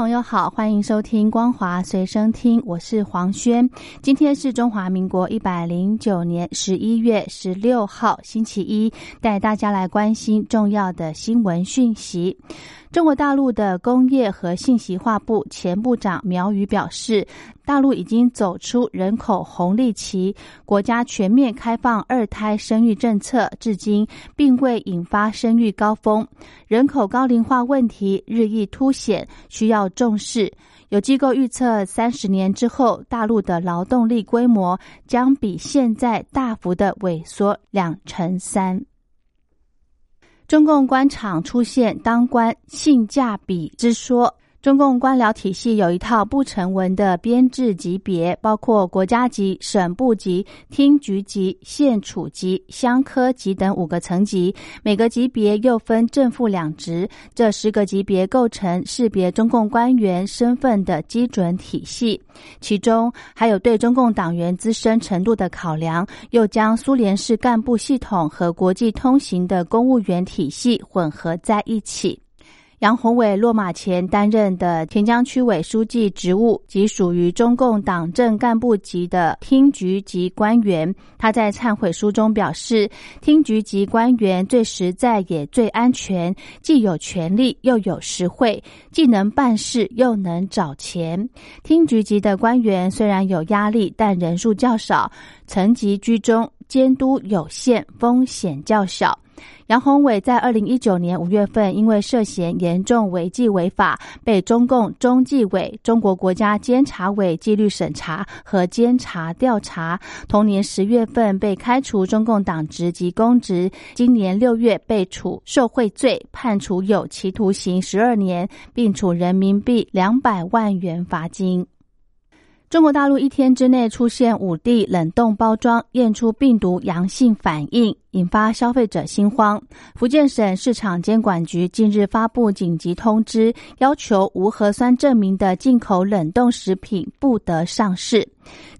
朋友好，欢迎收听光华随身听，我是黄轩。今天是中华民国一百零九年十一月十六号，星期一，带大家来关心重要的新闻讯息。中国大陆的工业和信息化部前部长苗宇表示，大陆已经走出人口红利期，国家全面开放二胎生育政策，至今并未引发生育高峰。人口高龄化问题日益凸显，需要重视。有机构预测，三十年之后，大陆的劳动力规模将比现在大幅的萎缩两成三。中共官场出现当官性价比之说。中共官僚体系有一套不成文的编制级别，包括国家级、省部级、厅局级、县处级、乡科级等五个层级，每个级别又分正负两职，这十个级别构成识别中共官员身份的基准体系。其中还有对中共党员资深程度的考量，又将苏联式干部系统和国际通行的公务员体系混合在一起。杨宏伟落马前担任的田江区委书记职务，即属于中共党政干部级的厅局级官员。他在忏悔书中表示，厅局级官员最实在也最安全，既有权力又有实惠，既能办事又能找钱。厅局级的官员虽然有压力，但人数较少，层级居中，监督有限，风险较小。杨宏伟在二零一九年五月份，因为涉嫌严重违纪违法，被中共中纪委、中国国家监察委纪律审查和监察调查。同年十月份被开除中共党职及公职，今年六月被处受贿罪，判处有期徒刑十二年，并处人民币两百万元罚金。中国大陆一天之内出现五地冷冻包装验出病毒阳性反应。引发消费者心慌。福建省市场监管局近日发布紧急通知，要求无核酸证明的进口冷冻食品不得上市。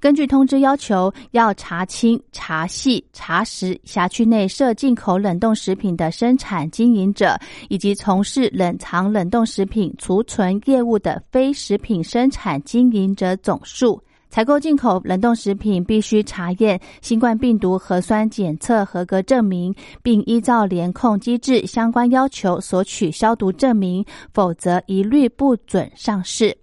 根据通知要求，要查清、查细、查实辖区内设进口冷冻食品的生产经营者，以及从事冷藏冷冻食品储存业务的非食品生产经营者总数。采购进口冷冻食品必须查验新冠病毒核酸检测合格证明，并依照联控机制相关要求索取消毒证明，否则一律不准上市。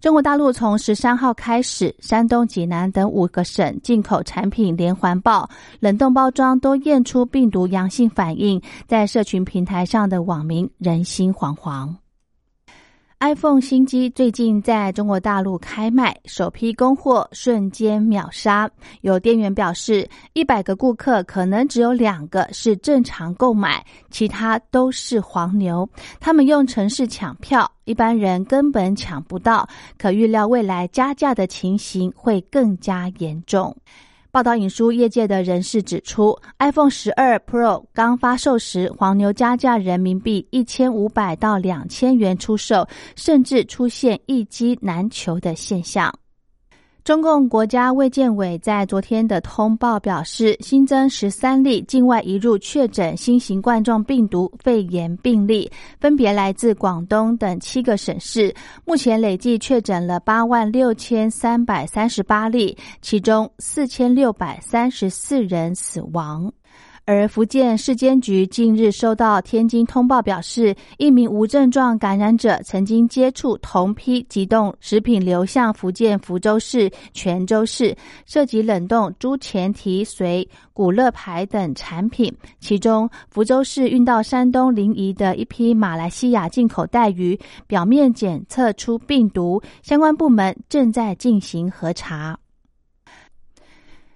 中国大陆从十三号开始，山东济南等五个省进口产品连环爆，冷冻包装都验出病毒阳性反应，在社群平台上的网民人心惶惶。iPhone 新机最近在中国大陆开卖，首批供货瞬间秒杀。有店员表示，一百个顾客可能只有两个是正常购买，其他都是黄牛。他们用城市抢票，一般人根本抢不到。可预料未来加价的情形会更加严重。报道引述业界的人士指出，iPhone 十二 Pro 刚发售时，黄牛加价人民币一千五百到两千元出售，甚至出现一机难求的现象。中共国家卫健委在昨天的通报表示，新增十三例境外移入确诊新型冠状病毒肺炎病例，分别来自广东等七个省市。目前累计确诊了八万六千三百三十八例，其中四千六百三十四人死亡。而福建市监局近日收到天津通报，表示一名无症状感染者曾经接触同批急冻食品流向福建福州市、泉州市，涉及冷冻猪前蹄髓、古乐牌等产品。其中，福州市运到山东临沂的一批马来西亚进口带鱼，表面检测出病毒，相关部门正在进行核查。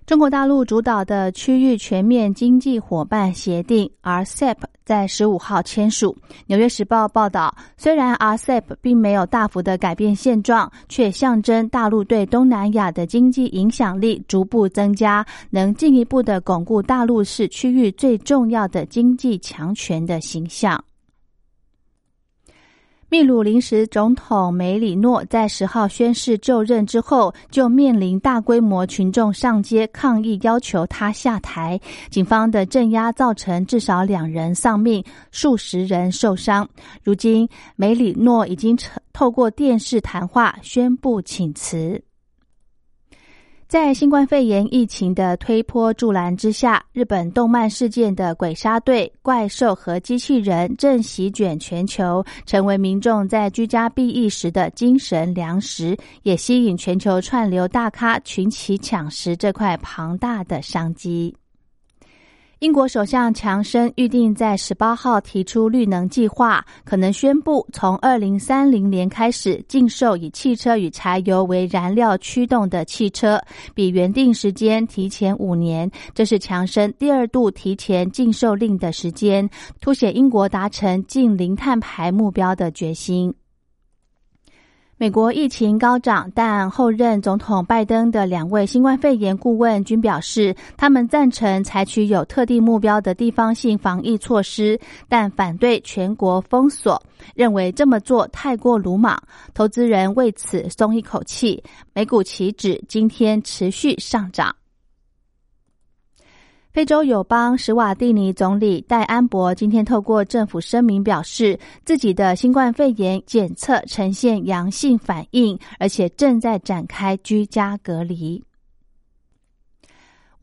中国大陆主导的区域全面经济伙伴协定 （RCEP） 在十五号签署。纽约时报报道，虽然 RCEP 并没有大幅的改变现状，却象征大陆对东南亚的经济影响力逐步增加，能进一步的巩固大陆是区域最重要的经济强权的形象。秘鲁临时总统梅里诺在十号宣誓就任之后，就面临大规模群众上街抗议，要求他下台。警方的镇压造成至少两人丧命，数十人受伤。如今，梅里诺已经透过电视谈话宣布请辞。在新冠肺炎疫情的推波助澜之下，日本动漫事件的鬼杀队、怪兽和机器人正席卷全球，成为民众在居家避疫时的精神粮食，也吸引全球串流大咖群起抢食这块庞大的商机。英国首相强生预定在十八号提出绿能计划，可能宣布从二零三零年开始禁售以汽车与柴油为燃料驱动的汽车，比原定时间提前五年。这是强生第二度提前禁售令的时间，凸显英国达成近零碳排目标的决心。美国疫情高涨，但后任总统拜登的两位新冠肺炎顾问均表示，他们赞成采取有特定目标的地方性防疫措施，但反对全国封锁，认为这么做太过鲁莽。投资人为此松一口气，美股期指今天持续上涨。非洲友邦史瓦蒂尼总理戴安博今天透过政府声明表示，自己的新冠肺炎检测呈现阳性反应，而且正在展开居家隔离。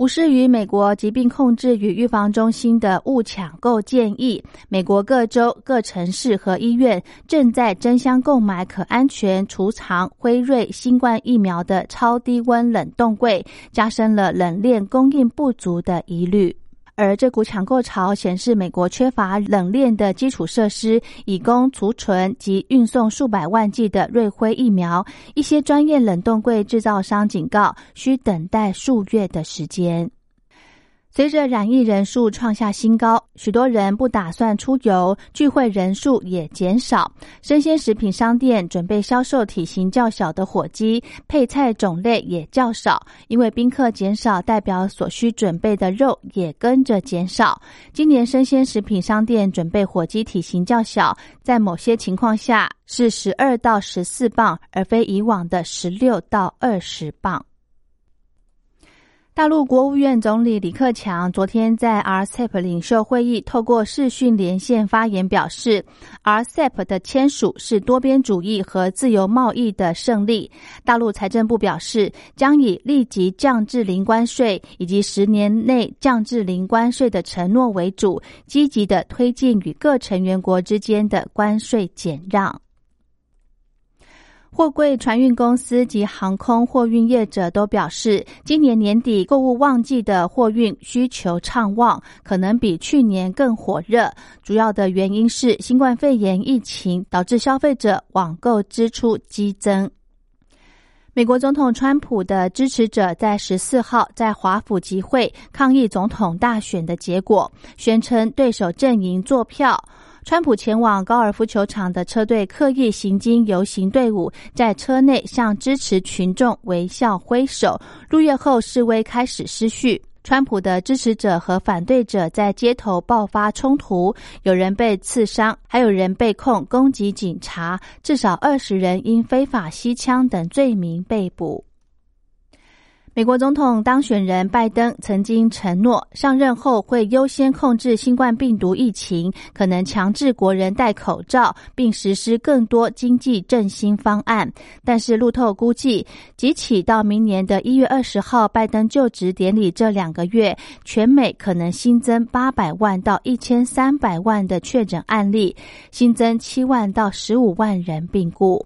无视于美国疾病控制与预防中心的误抢购建议，美国各州、各城市和医院正在争相购买可安全储藏辉瑞新冠疫苗的超低温冷冻柜，加深了冷链供应不足的疑虑。而这股抢购潮显示，美国缺乏冷链的基础设施，以供储存及运送数百万剂的瑞辉疫苗。一些专业冷冻柜制造商警告，需等待数月的时间。随着染疫人数创下新高，许多人不打算出游，聚会人数也减少。生鲜食品商店准备销售体型较小的火鸡，配菜种类也较少，因为宾客减少，代表所需准备的肉也跟着减少。今年生鲜食品商店准备火鸡体型较小，在某些情况下是十二到十四磅，而非以往的十六到二十磅。大陆国务院总理李克强昨天在 RCEP 领袖会议透过视讯连线发言，表示 RCEP 的签署是多边主义和自由贸易的胜利。大陆财政部表示，将以立即降至零关税以及十年内降至零关税的承诺为主，积极的推进与各成员国之间的关税减让。货柜船运公司及航空货运业者都表示，今年年底购物旺季的货运需求畅旺，可能比去年更火热。主要的原因是新冠肺炎疫情导致消费者网购支出激增。美国总统川普的支持者在十四号在华府集会抗议总统大选的结果，宣称对手阵营作票。川普前往高尔夫球场的车队刻意行经游行队伍，在车内向支持群众微笑挥手。入夜后，示威开始失序，川普的支持者和反对者在街头爆发冲突，有人被刺伤，还有人被控攻击警察，至少二十人因非法吸枪等罪名被捕。美国总统当选人拜登曾经承诺，上任后会优先控制新冠病毒疫情，可能强制国人戴口罩，并实施更多经济振兴方案。但是路透估计，即起到明年的一月二十号拜登就职典礼这两个月，全美可能新增八百万到一千三百万的确诊案例，新增七万到十五万人病故。